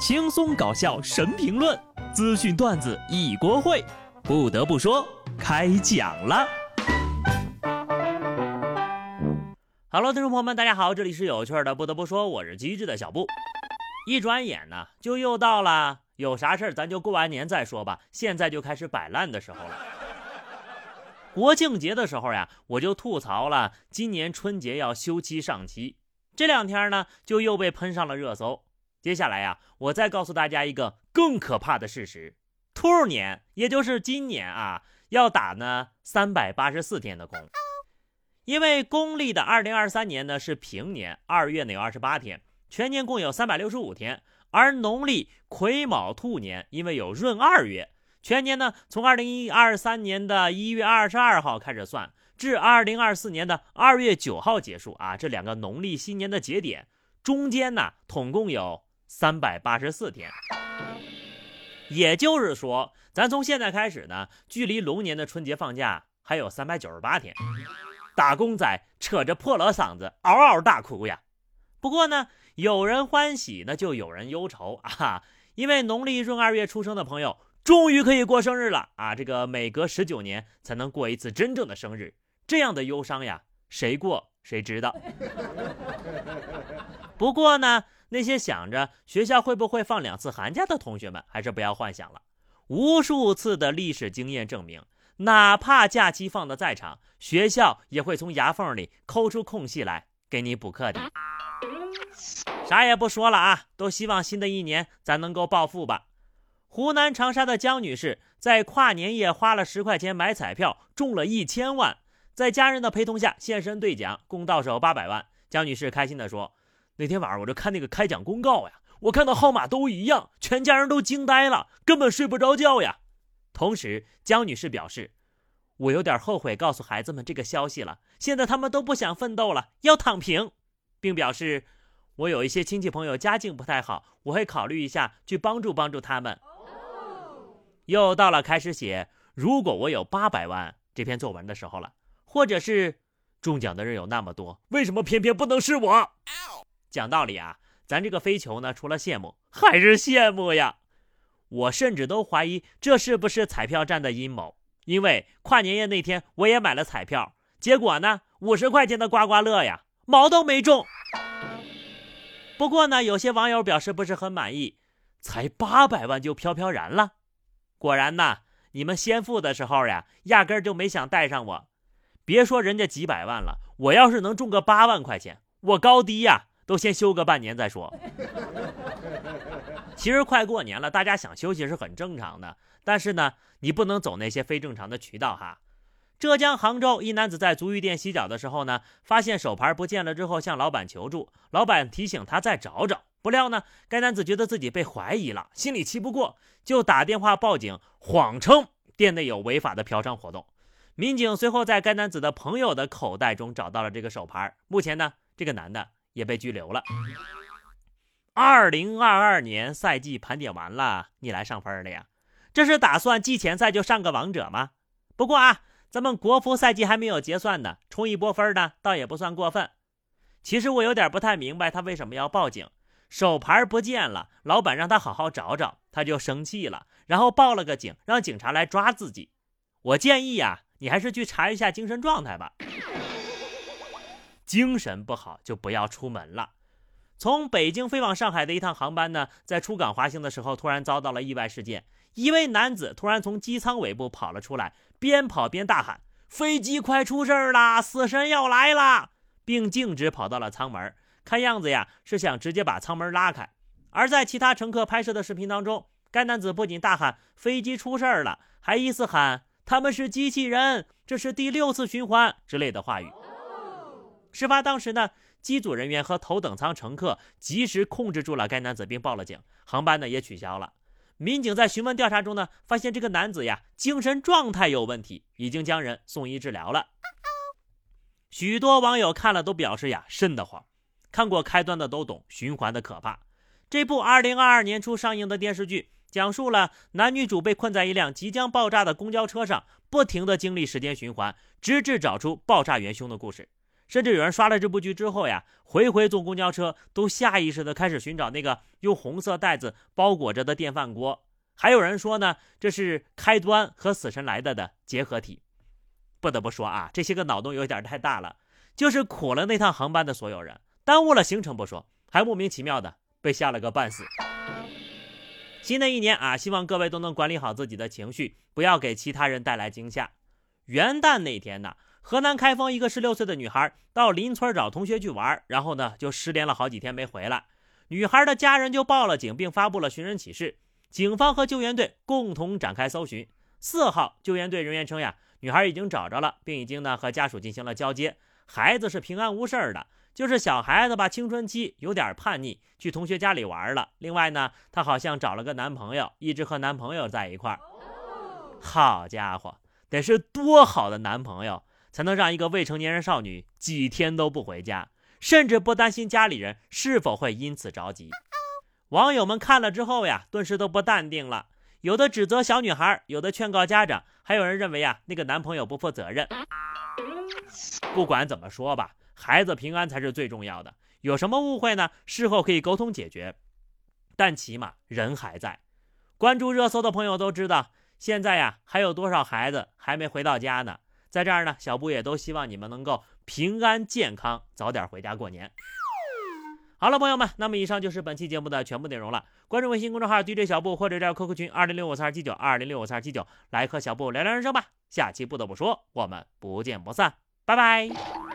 轻松搞笑神评论，资讯段子一锅烩。不得不说，开讲了。Hello，听众朋友们，大家好，这里是有趣的。不得不说，我是机智的小布。一转眼呢，就又到了有啥事儿咱就过完年再说吧，现在就开始摆烂的时候了。国庆节的时候呀，我就吐槽了，今年春节要休期上期，这两天呢，就又被喷上了热搜。接下来呀，我再告诉大家一个更可怕的事实：兔年，也就是今年啊，要打呢三百八十四天的工。因为公历的二零二三年呢是平年，二月呢有二十八天，全年共有三百六十五天；而农历癸卯兔年，因为有闰二月，全年呢从二零一二三年的一月二十二号开始算，至二零二四年的二月九号结束啊。这两个农历新年的节点中间呢，统共有。三百八十四天，也就是说，咱从现在开始呢，距离龙年的春节放假还有三百九十八天。打工仔扯着破了嗓子嗷嗷大哭呀。不过呢，有人欢喜，那就有人忧愁啊，因为农历闰二月出生的朋友终于可以过生日了啊！这个每隔十九年才能过一次真正的生日，这样的忧伤呀，谁过谁知道。不过呢。那些想着学校会不会放两次寒假的同学们，还是不要幻想了。无数次的历史经验证明，哪怕假期放的再长，学校也会从牙缝里抠出空隙来给你补课的。啥也不说了啊，都希望新的一年咱能够暴富吧。湖南长沙的江女士在跨年夜花了十块钱买彩票，中了一千万，在家人的陪同下现身兑奖，共到手八百万。江女士开心地说。那天晚上我就看那个开奖公告呀，我看到号码都一样，全家人都惊呆了，根本睡不着觉呀。同时，江女士表示，我有点后悔告诉孩子们这个消息了，现在他们都不想奋斗了，要躺平，并表示我有一些亲戚朋友家境不太好，我会考虑一下去帮助帮助他们。又到了开始写如果我有八百万这篇作文的时候了，或者是中奖的人有那么多，为什么偏偏不能是我？讲道理啊，咱这个飞球呢，除了羡慕还是羡慕呀。我甚至都怀疑这是不是彩票站的阴谋，因为跨年夜那天我也买了彩票，结果呢，五十块钱的刮刮乐呀，毛都没中。不过呢，有些网友表示不是很满意，才八百万就飘飘然了。果然呐，你们先付的时候呀，压根就没想带上我。别说人家几百万了，我要是能中个八万块钱，我高低呀。都先休个半年再说。其实快过年了，大家想休息是很正常的。但是呢，你不能走那些非正常的渠道哈。浙江杭州一男子在足浴店洗脚的时候呢，发现手牌不见了之后，向老板求助。老板提醒他再找找。不料呢，该男子觉得自己被怀疑了，心里气不过，就打电话报警，谎称店内有违法的嫖娼活动。民警随后在该男子的朋友的口袋中找到了这个手牌。目前呢，这个男的。也被拘留了。二零二二年赛季盘点完了，你来上分了呀？这是打算季前赛就上个王者吗？不过啊，咱们国服赛季还没有结算呢，冲一波分呢，倒也不算过分。其实我有点不太明白他为什么要报警，手牌不见了，老板让他好好找找，他就生气了，然后报了个警，让警察来抓自己。我建议呀，你还是去查一下精神状态吧。精神不好就不要出门了。从北京飞往上海的一趟航班呢，在出港滑行的时候，突然遭到了意外事件。一位男子突然从机舱尾部跑了出来，边跑边大喊：“飞机快出事儿了，死神要来了！”并径直跑到了舱门。看样子呀，是想直接把舱门拉开。而在其他乘客拍摄的视频当中，该男子不仅大喊“飞机出事儿了”，还依次喊“他们是机器人，这是第六次循环”之类的话语。事发当时呢，机组人员和头等舱乘客及时控制住了该男子，并报了警，航班呢也取消了。民警在询问调查中呢，发现这个男子呀精神状态有问题，已经将人送医治疗了。许多网友看了都表示呀瘆得慌，看过开端的都懂循环的可怕。这部2022年初上映的电视剧，讲述了男女主被困在一辆即将爆炸的公交车上，不停的经历时间循环，直至找出爆炸元凶的故事。甚至有人刷了这部剧之后呀，回回坐公交车都下意识的开始寻找那个用红色袋子包裹着的电饭锅。还有人说呢，这是开端和死神来的的结合体。不得不说啊，这些个脑洞有点太大了，就是苦了那趟航班的所有人，耽误了行程不说，还莫名其妙的被吓了个半死。新的一年啊，希望各位都能管理好自己的情绪，不要给其他人带来惊吓。元旦那天呢？河南开封一个十六岁的女孩到邻村找同学去玩，然后呢就失联了好几天没回来。女孩的家人就报了警，并发布了寻人启事。警方和救援队共同展开搜寻。四号，救援队人员称呀，女孩已经找着了，并已经呢和家属进行了交接，孩子是平安无事的。就是小孩子吧，青春期有点叛逆，去同学家里玩了。另外呢，她好像找了个男朋友，一直和男朋友在一块儿。好家伙，得是多好的男朋友！才能让一个未成年人少女几天都不回家，甚至不担心家里人是否会因此着急。网友们看了之后呀，顿时都不淡定了，有的指责小女孩，有的劝告家长，还有人认为啊，那个男朋友不负责任。不管怎么说吧，孩子平安才是最重要的。有什么误会呢？事后可以沟通解决，但起码人还在。关注热搜的朋友都知道，现在呀，还有多少孩子还没回到家呢？在这儿呢，小布也都希望你们能够平安健康，早点回家过年。好了，朋友们，那么以上就是本期节目的全部内容了。关注微信公众号 DJ 小布，或者加 QQ 群二零六五三二七九二零六五三二七九，来和小布聊聊人生吧。下期不得不说，我们不见不散，拜拜。